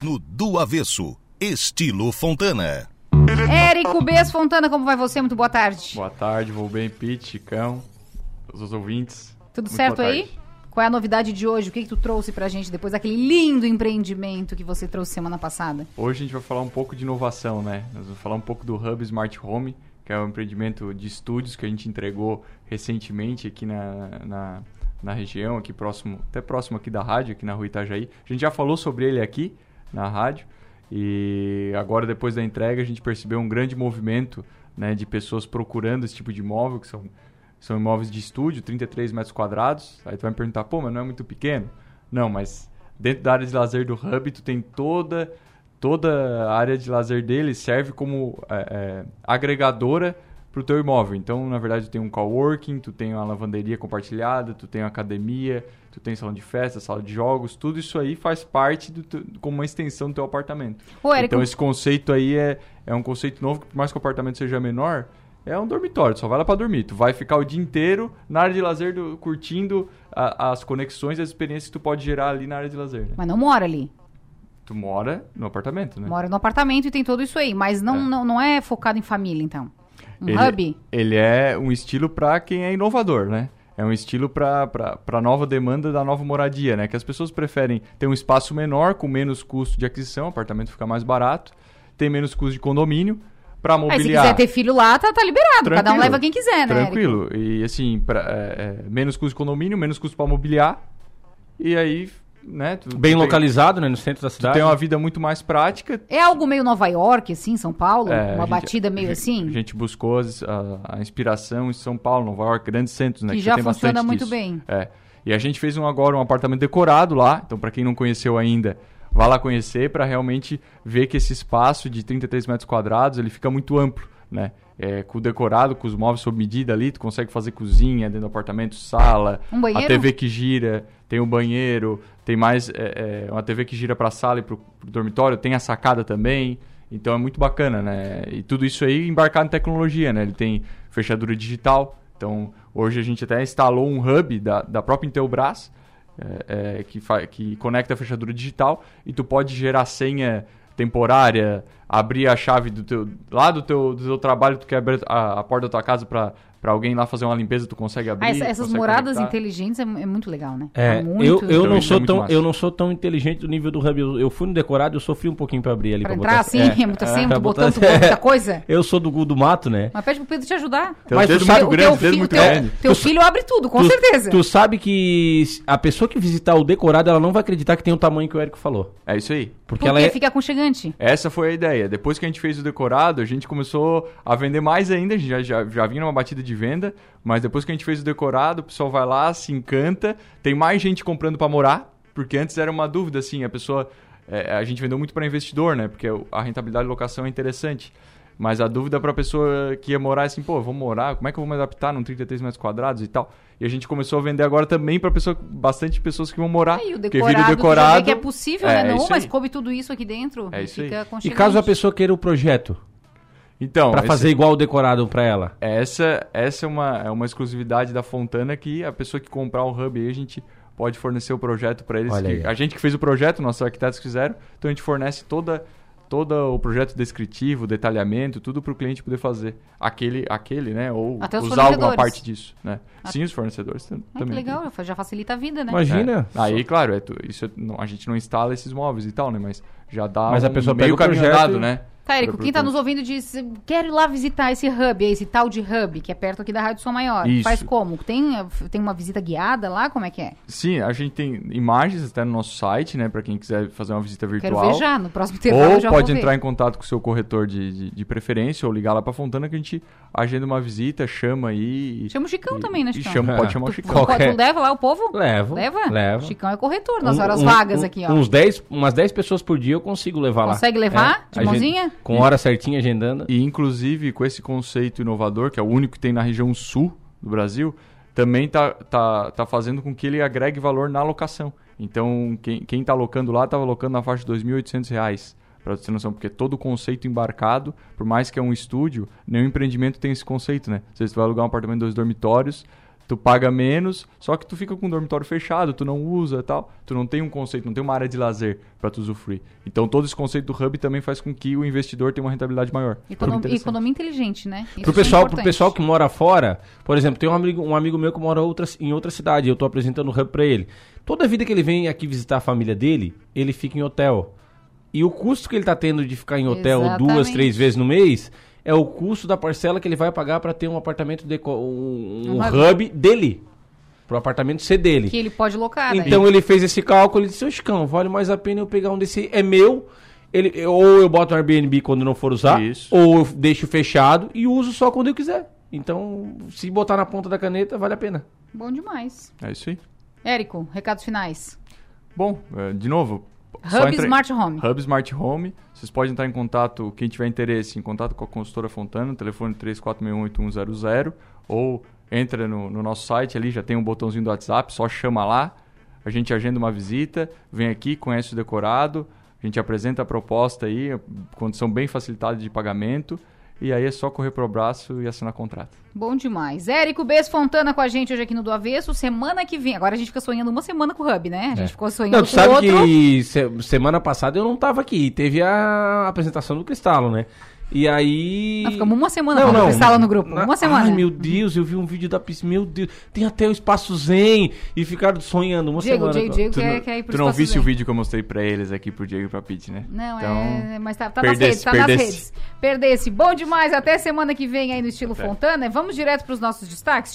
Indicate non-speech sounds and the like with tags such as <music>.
No Do Avesso, estilo Fontana. Érico Bess Fontana, como vai você? Muito boa tarde. Boa tarde, vou bem, Pete, Chicão, os ouvintes. Tudo Muito certo aí? Qual é a novidade de hoje? O que, que tu trouxe pra gente depois daquele lindo empreendimento que você trouxe semana passada? Hoje a gente vai falar um pouco de inovação, né? Nós vamos falar um pouco do Hub Smart Home, que é um empreendimento de estúdios que a gente entregou recentemente aqui na, na, na região, aqui próximo, até próximo aqui da rádio, aqui na rua Itajaí. A gente já falou sobre ele aqui na rádio e agora depois da entrega a gente percebeu um grande movimento né, de pessoas procurando esse tipo de imóvel, que são, são imóveis de estúdio, 33 metros quadrados. Aí tu vai me perguntar, pô, mas não é muito pequeno? Não, mas dentro da área de lazer do Hub tu tem toda toda a área de lazer dele serve como é, é, agregadora para o teu imóvel. Então, na verdade, tu tem um coworking, tu tem uma lavanderia compartilhada, tu tem uma academia, tu tem salão de festa, sala de jogos, tudo isso aí faz parte do teu, como uma extensão do teu apartamento. Ô, Érico, Então, esse conceito aí é, é um conceito novo, que por mais que o apartamento seja menor, é um dormitório, tu só vai lá para dormir. Tu vai ficar o dia inteiro na área de lazer, do- curtindo a- as conexões e as experiências que tu pode gerar ali na área de lazer. né? mas não mora ali. Tu mora no apartamento, né? Mora no apartamento e tem tudo isso aí. Mas não, É. não, não é focado em família, então. Um ele, hub? Ele é um estilo para quem é inovador, né? É um estilo para a nova demanda da nova moradia, né? Que as pessoas preferem ter um espaço menor, com menos custo de aquisição, o apartamento fica mais barato, tem menos custo de condomínio, para Aí, se mobiliar. quiser ter filho lá, tá, tá liberado. Cada um Tranquilo. leva quem quiser, né? Tranquilo. E assim, pra, é, é, menos custo de condomínio, menos custo para mobiliar. E aí, né? Tu, Bem tu tem- localizado, né? No centro da Tu cidade. tem uma vida muito mais prática, É algo meio Nova York, assim, São Paulo? É, uma gente- batida meio a assim? gente- A gente buscou as- a, a inspiração em São Paulo, Nova York, grandes centros, né? Que já tem funciona muito disso. bem. É. E a gente fez um, agora um apartamento decorado lá. Então, para quem não conheceu ainda, vá lá conhecer para realmente ver que esse espaço de 33 metros quadrados ele fica muito amplo, né? É, com o decorado, com os móveis sob medida ali, tu consegue fazer cozinha dentro do apartamento, sala, Um a TV que gira, tem o banheiro, tem mais é, é, uma TV que gira para a sala e para o dormitório, tem a sacada também. Então é muito bacana, né? E tudo isso aí embarcado em tecnologia, né? Ele tem fechadura digital. Então hoje a gente até instalou um hub da, da própria Intelbras é, é, que, que conecta a fechadura digital e tu pode gerar senha temporária, abrir a chave do teu lá do teu, do teu trabalho, tu quer abrir a, a porta da tua casa para alguém lá fazer uma limpeza, tu consegue abrir. Ah, essa- essas consegue moradas conectar. inteligentes é, é muito legal, né? É, muito eu, eu, Então, não é sou muito tão, massa. eu não sou tão inteligente do nível do Hub. Eu, eu fui no decorado, eu sofri um pouquinho pra abrir ali. Pra pra entrar botar- assim, é, <laughs> é, muito assim, pra muito botar- botão, tu bota muita <laughs> coisa. Eu sou do, do mato, né? Mas pede pro Pedro te ajudar. Tem Mas um tu dedo sabe- muito o grande, teu, dedo fi- muito teu- grande. teu filho abre tudo, com tu, certeza. Tu sabe que a pessoa que visitar o decorado, ela não vai acreditar que tem o tamanho que o Érico falou. É isso aí. Porque, Porque ela é... fica aconchegante. Essa foi a ideia. Depois que a gente fez o decorado, a gente começou a vender mais ainda. A gente já, já, já vinha numa batida de venda, mas depois que a gente fez o decorado, o pessoal vai lá, se encanta. Tem mais gente comprando para morar, porque antes era uma dúvida assim, a pessoa. é, a gente vendeu muito para investidor, né? Porque a rentabilidade de locação é interessante. Mas a dúvida para a pessoa que ia morar é assim, pô, eu vou morar, como é que eu vou me adaptar num 33 metros quadrados e tal? E a gente começou a vender agora também para pessoa, bastante pessoas que vão morar. Aí o decorado, vira o decorado. que é possível, É, né? é Não, isso mas coube tudo isso aqui dentro. É e isso E aconchegante. caso a pessoa queira o projeto, Então, pra esse- fazer igual o decorado pra ela? Essa, essa é, uma, é uma exclusividade da Fontana que a pessoa que comprar o hub aí, a gente pode fornecer o projeto para eles. Olha que- aí. a gente que fez o projeto, nossos arquitetos fizeram, então a gente fornece toda todo o projeto descritivo, detalhamento, tudo para o cliente poder fazer aquele, aquele, né? Ou Até usar alguma parte disso, né? Sim, os fornecedores tam- Ah, que também. legal, já facilita a vida, né? Imagina. É. Aí, claro, é isso é- não- a gente não instala esses móveis e tal, né? Mas já dá Mas a um pessoa meio pega caminho andado, e- né? Tá, Érico, quem tá nos ouvindo diz, quero ir lá visitar esse hub, esse tal de hub, que é perto aqui da Rádio Som Maior. Isso. Faz como? Tem, tem uma visita guiada lá? Como é que é? Sim, a gente tem imagens até no nosso site, né? Para quem quiser fazer uma visita Quero virtual. ver já, no próximo intervalo Ou já pode vou entrar ver. em contato com o seu corretor de, de, de preferência ou ligar lá pra Fontana que a gente agenda uma visita, chama aí. Chama o Chicão e- também, né, Chicão? chama, pode chamar o Tu, Chicão. Qual- tu Qualquer- leva lá o povo? Levo. Leva? Levo. Chicão é corretor nas Um- horas um- vagas um- aqui, ó. Uns 10, umas 10 pessoas por dia eu consigo levar lá. Consegue levar? É, De mãozinha? Com hora certinha, agendando. E inclusive com esse conceito inovador, que é o único que tem na região sul do Brasil, também tá, tá, tá fazendo com que ele agregue valor na locação. Então, quem, quem tá alocando lá, estava alocando na faixa de 2.800 reais. Pra você ter noção, porque todo o conceito embarcado, por mais que é um estúdio, nenhum empreendimento tem esse conceito, né? Tu vai alugar um apartamento de dois dormitórios, Tu paga menos, só que tu fica com o dormitório fechado, tu não usa e tal. Tu não tem um conceito, não tem uma área de lazer para tu usufruir. Então todo esse conceito do hub também faz com que o investidor tenha uma rentabilidade maior. Econom- economia inteligente, né? Isso Pro é pessoal, pro importante. pessoal que mora fora, por exemplo, tem um amigo, um amigo meu que mora outra, em outra cidade, eu tô apresentando o hub pra ele. Toda vida que ele vem aqui visitar a família dele, ele fica em hotel. E o custo que ele tá tendo de ficar em hotel duas, Exatamente. três vezes no mês é o custo da parcela que ele vai pagar pra ter um apartamento, deco- um, um Um hub. dele. Pro apartamento ser dele. Que ele pode locar, né? Então ele fez esse cálculo e disse, ô Chicão, vale mais a pena eu pegar um desse, é meu, ele, ou eu boto no Airbnb quando não for usar, Isso. ou eu deixo fechado e uso só quando eu quiser. Então, se botar na ponta da caneta, vale a pena. Bom demais. É isso aí. Érico, recados finais. Bom, é, de novo. Hub entra- Smart Home. Hub Smart Home. Vocês podem entrar em contato, quem tiver interesse, em contato com a consultora Fontana, telefone 34618100, ou entra no, no nosso site ali, já tem um botãozinho do WhatsApp, só chama lá, a gente agenda uma visita, vem aqui, conhece o decorado, a gente apresenta a proposta aí, condição bem facilitada de pagamento, e aí é só correr pro braço e assinar contrato. Bom demais. Érico Bess Fontana com a gente hoje aqui no Do Avesso. Semana que vem. Agora a gente fica sonhando uma semana com o Hub, né? A gente ficou sonhando Não, com tu sabe o outro. que se- semana passada eu não tava aqui, teve a apresentação do Cristalo, né? E aí... Nós ficamos uma semana com o Cristalo no grupo. Na- Uma semana. Ai, meu Deus, eu vi um vídeo da pista, meu Deus, tem até o Espaço Zen, e ficaram sonhando uma Diego, semana. Diego, Diego Tu quer, não, quer ir pro tu não visse Zen. o vídeo que eu mostrei pra eles aqui, pro Diego e pra Pete, né? Não, Então, é. Mas tá, tá nas redes, tá nas perdesse. redes. Perdesse. Bom demais. Até semana que vem aí no estilo Fontana. Vamos direto pros nossos destaques.